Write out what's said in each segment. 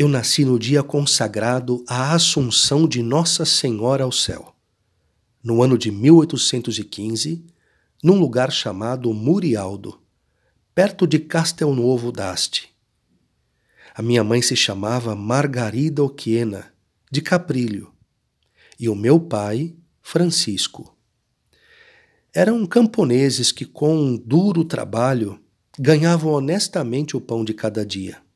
Eu nasci no dia consagrado à Assunção de Nossa Senhora ao céu, no ano de 1815, num lugar chamado Murialdo, perto de Castelnuovo d'Asti. A minha mãe se chamava Margarida Oquiena, de Caprilho, e o meu pai, Francisco. Eram camponeses que, com um duro trabalho, ganhavam honestamente o pão de cada dia.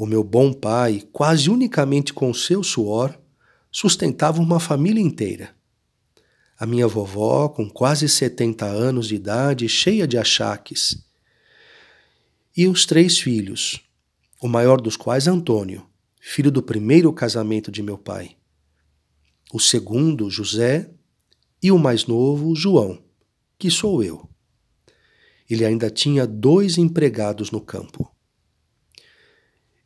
O meu bom pai, quase unicamente com seu suor, sustentava uma família inteira. A minha vovó, com quase 70 anos de idade, cheia de achaques. E os três filhos, o maior dos quais Antônio, filho do primeiro casamento de meu pai. O segundo, José, e o mais novo, João, que sou eu. Ele ainda tinha dois empregados no campo.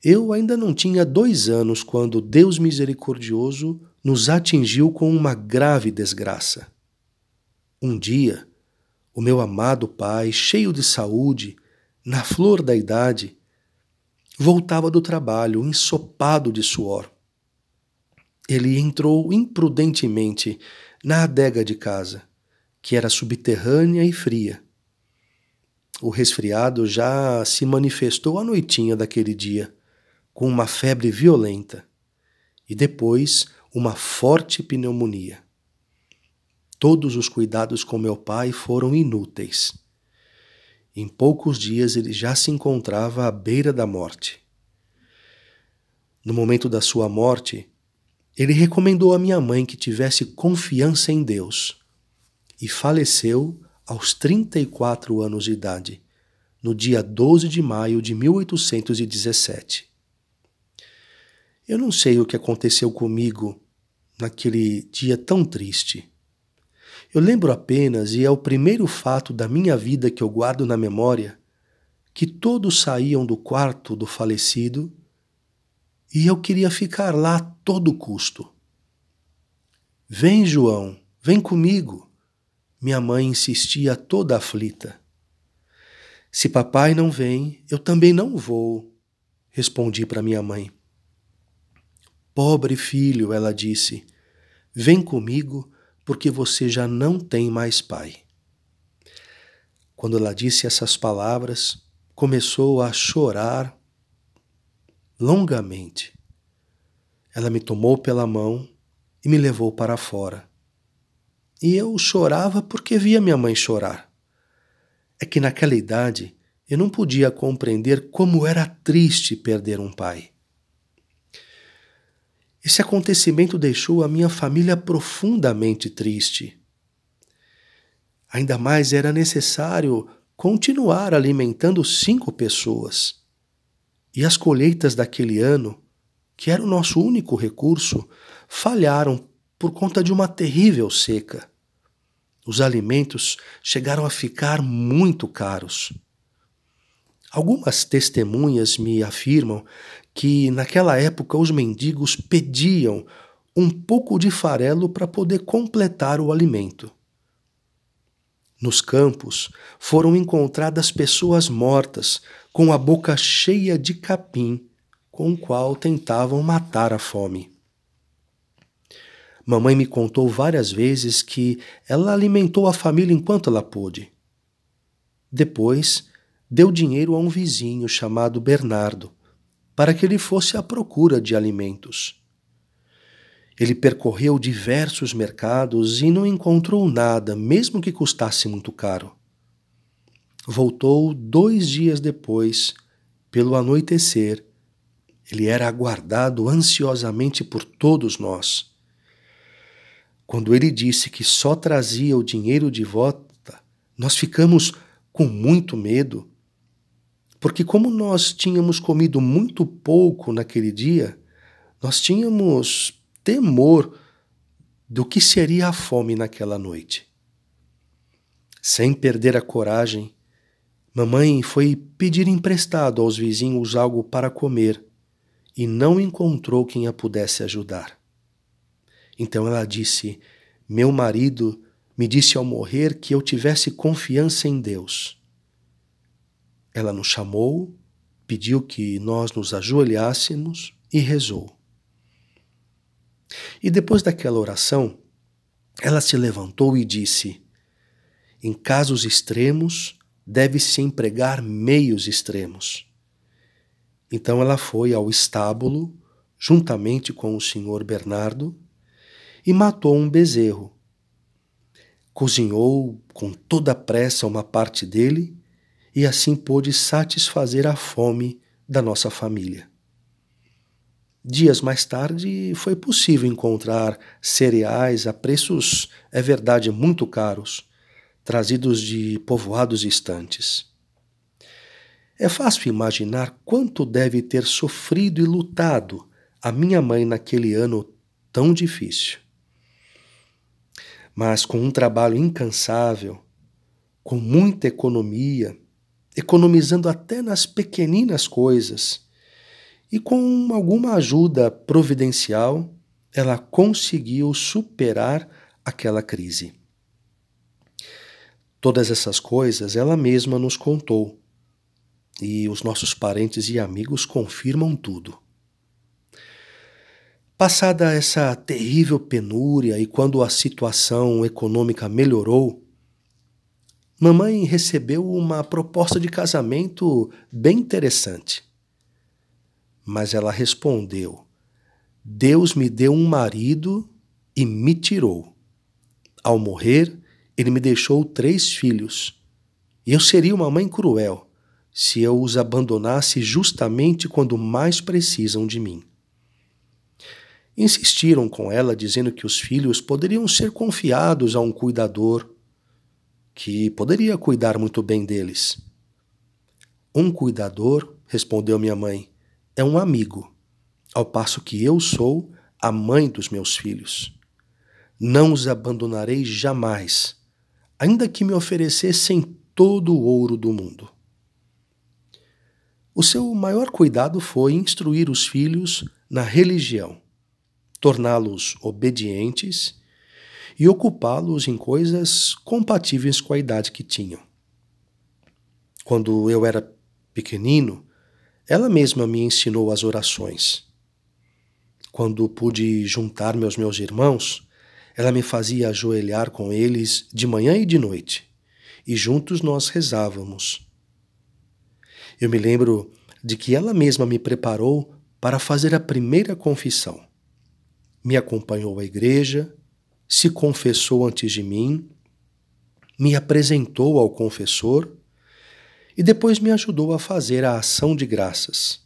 Eu ainda não tinha dois anos quando Deus misericordioso nos atingiu com uma grave desgraça. Um dia, o meu amado pai, cheio de saúde, na flor da idade, voltava do trabalho ensopado de suor. Ele entrou imprudentemente na adega de casa, que era subterrânea e fria. O resfriado já se manifestou à noitinha daquele dia, com uma febre violenta, e depois uma forte pneumonia. Todos os cuidados com meu pai foram inúteis. Em poucos dias ele já se encontrava à beira da morte. No momento da sua morte, ele recomendou à minha mãe que tivesse confiança em Deus e faleceu aos 34 anos de idade, no dia 12 de maio de 1817. Eu não sei o que aconteceu comigo naquele dia tão triste. Eu lembro apenas, e é o primeiro fato da minha vida que eu guardo na memória, que todos saíam do quarto do falecido e eu queria ficar lá a todo custo. Vem, João, vem comigo. Minha mãe insistia toda aflita. Se papai não vem, eu também não vou, respondi para minha mãe. Pobre filho, ela disse, vem comigo porque você já não tem mais pai. Quando ela disse essas palavras, começou a chorar longamente. Ela me tomou pela mão e me levou para fora. E eu chorava porque via minha mãe chorar. É que naquela idade eu não podia compreender como era triste perder um pai. Esse acontecimento deixou a minha família profundamente triste. Ainda mais era necessário continuar alimentando cinco pessoas. E as colheitas daquele ano, que era o nosso único recurso, falharam por conta de uma terrível seca. Os alimentos chegaram a ficar muito caros. Algumas testemunhas me afirmam que naquela época os mendigos pediam um pouco de farelo para poder completar o alimento. Nos campos foram encontradas pessoas mortas com a boca cheia de capim, com o qual tentavam matar a fome. Mamãe me contou várias vezes que ela alimentou a família enquanto ela pôde. Depois, deu dinheiro a um vizinho chamado Bernardo para que ele fosse à procura de alimentos. Ele percorreu diversos mercados e não encontrou nada, mesmo que custasse muito caro. Voltou dois dias depois, pelo anoitecer. Ele era aguardado ansiosamente por todos nós. Quando ele disse que só trazia o dinheiro de volta, nós ficamos com muito medo porque, como nós tínhamos comido muito pouco naquele dia, nós tínhamos temor do que seria a fome naquela noite. Sem perder a coragem, mamãe foi pedir emprestado aos vizinhos algo para comer e não encontrou quem a pudesse ajudar. Então ela disse: Meu marido me disse ao morrer que eu tivesse confiança em Deus ela nos chamou, pediu que nós nos ajoelhássemos e rezou. E depois daquela oração, ela se levantou e disse: Em casos extremos, deve-se empregar meios extremos. Então ela foi ao estábulo, juntamente com o senhor Bernardo, e matou um bezerro. Cozinhou com toda a pressa uma parte dele e assim pôde satisfazer a fome da nossa família. Dias mais tarde, foi possível encontrar cereais a preços, é verdade, muito caros, trazidos de povoados distantes. É fácil imaginar quanto deve ter sofrido e lutado a minha mãe naquele ano tão difícil. Mas com um trabalho incansável, com muita economia, economizando até nas pequeninas coisas, e com alguma ajuda providencial, ela conseguiu superar aquela crise. Todas essas coisas ela mesma nos contou, e os nossos parentes e amigos confirmam tudo. Passada essa terrível penúria e quando a situação econômica melhorou, mamãe recebeu uma proposta de casamento bem interessante. Mas ela respondeu: Deus me deu um marido e me tirou. Ao morrer, ele me deixou três filhos. E eu seria uma mãe cruel se eu os abandonasse justamente quando mais precisam de mim. Insistiram com ela, dizendo que os filhos poderiam ser confiados a um cuidador que poderia cuidar muito bem deles. Um cuidador, respondeu minha mãe, é um amigo, ao passo que eu sou a mãe dos meus filhos. Não os abandonarei jamais, ainda que me oferecessem todo o ouro do mundo. O seu maior cuidado foi instruir os filhos na religião, torná-los obedientes e ocupá-los em coisas compatíveis com a idade que tinham. Quando eu era pequenino, ela mesma me ensinou as orações. Quando pude juntar-me aos meus irmãos, ela me fazia ajoelhar com eles de manhã e de noite, e juntos nós rezávamos. Eu me lembro de que ela mesma me preparou para fazer a primeira confissão. Me acompanhou à igreja, se confessou antes de mim, me apresentou ao confessor e depois me ajudou a fazer a ação de graças.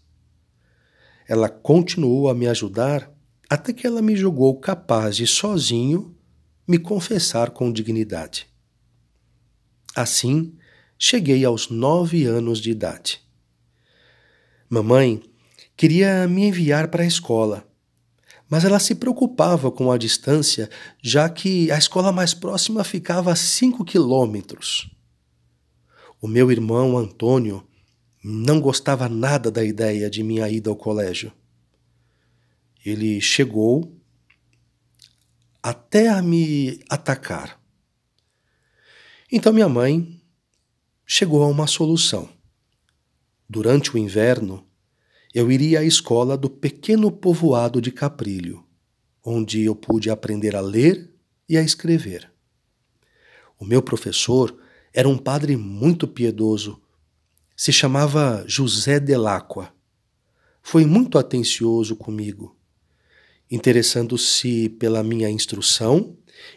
Ela continuou a me ajudar até que ela me julgou capaz de sozinho me confessar com dignidade. Assim, cheguei aos nove anos de idade. Mamãe queria me enviar para a escola, mas ela se preocupava com a distância, já que a escola mais próxima ficava a cinco quilômetros. O meu irmão Antônio não gostava nada da ideia de minha ida ao colégio. Ele chegou até a me atacar. Então minha mãe chegou a uma solução. Durante o inverno, eu iria à escola do pequeno povoado de Caprilho, onde eu pude aprender a ler e a escrever. O meu professor era um padre muito piedoso. Se chamava José Delacqua. Foi muito atencioso comigo, interessando-se pela minha instrução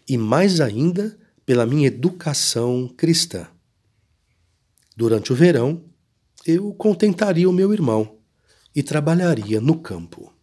e, mais ainda, pela minha educação cristã. Durante o verão, eu contentaria o meu irmão e trabalharia no campo.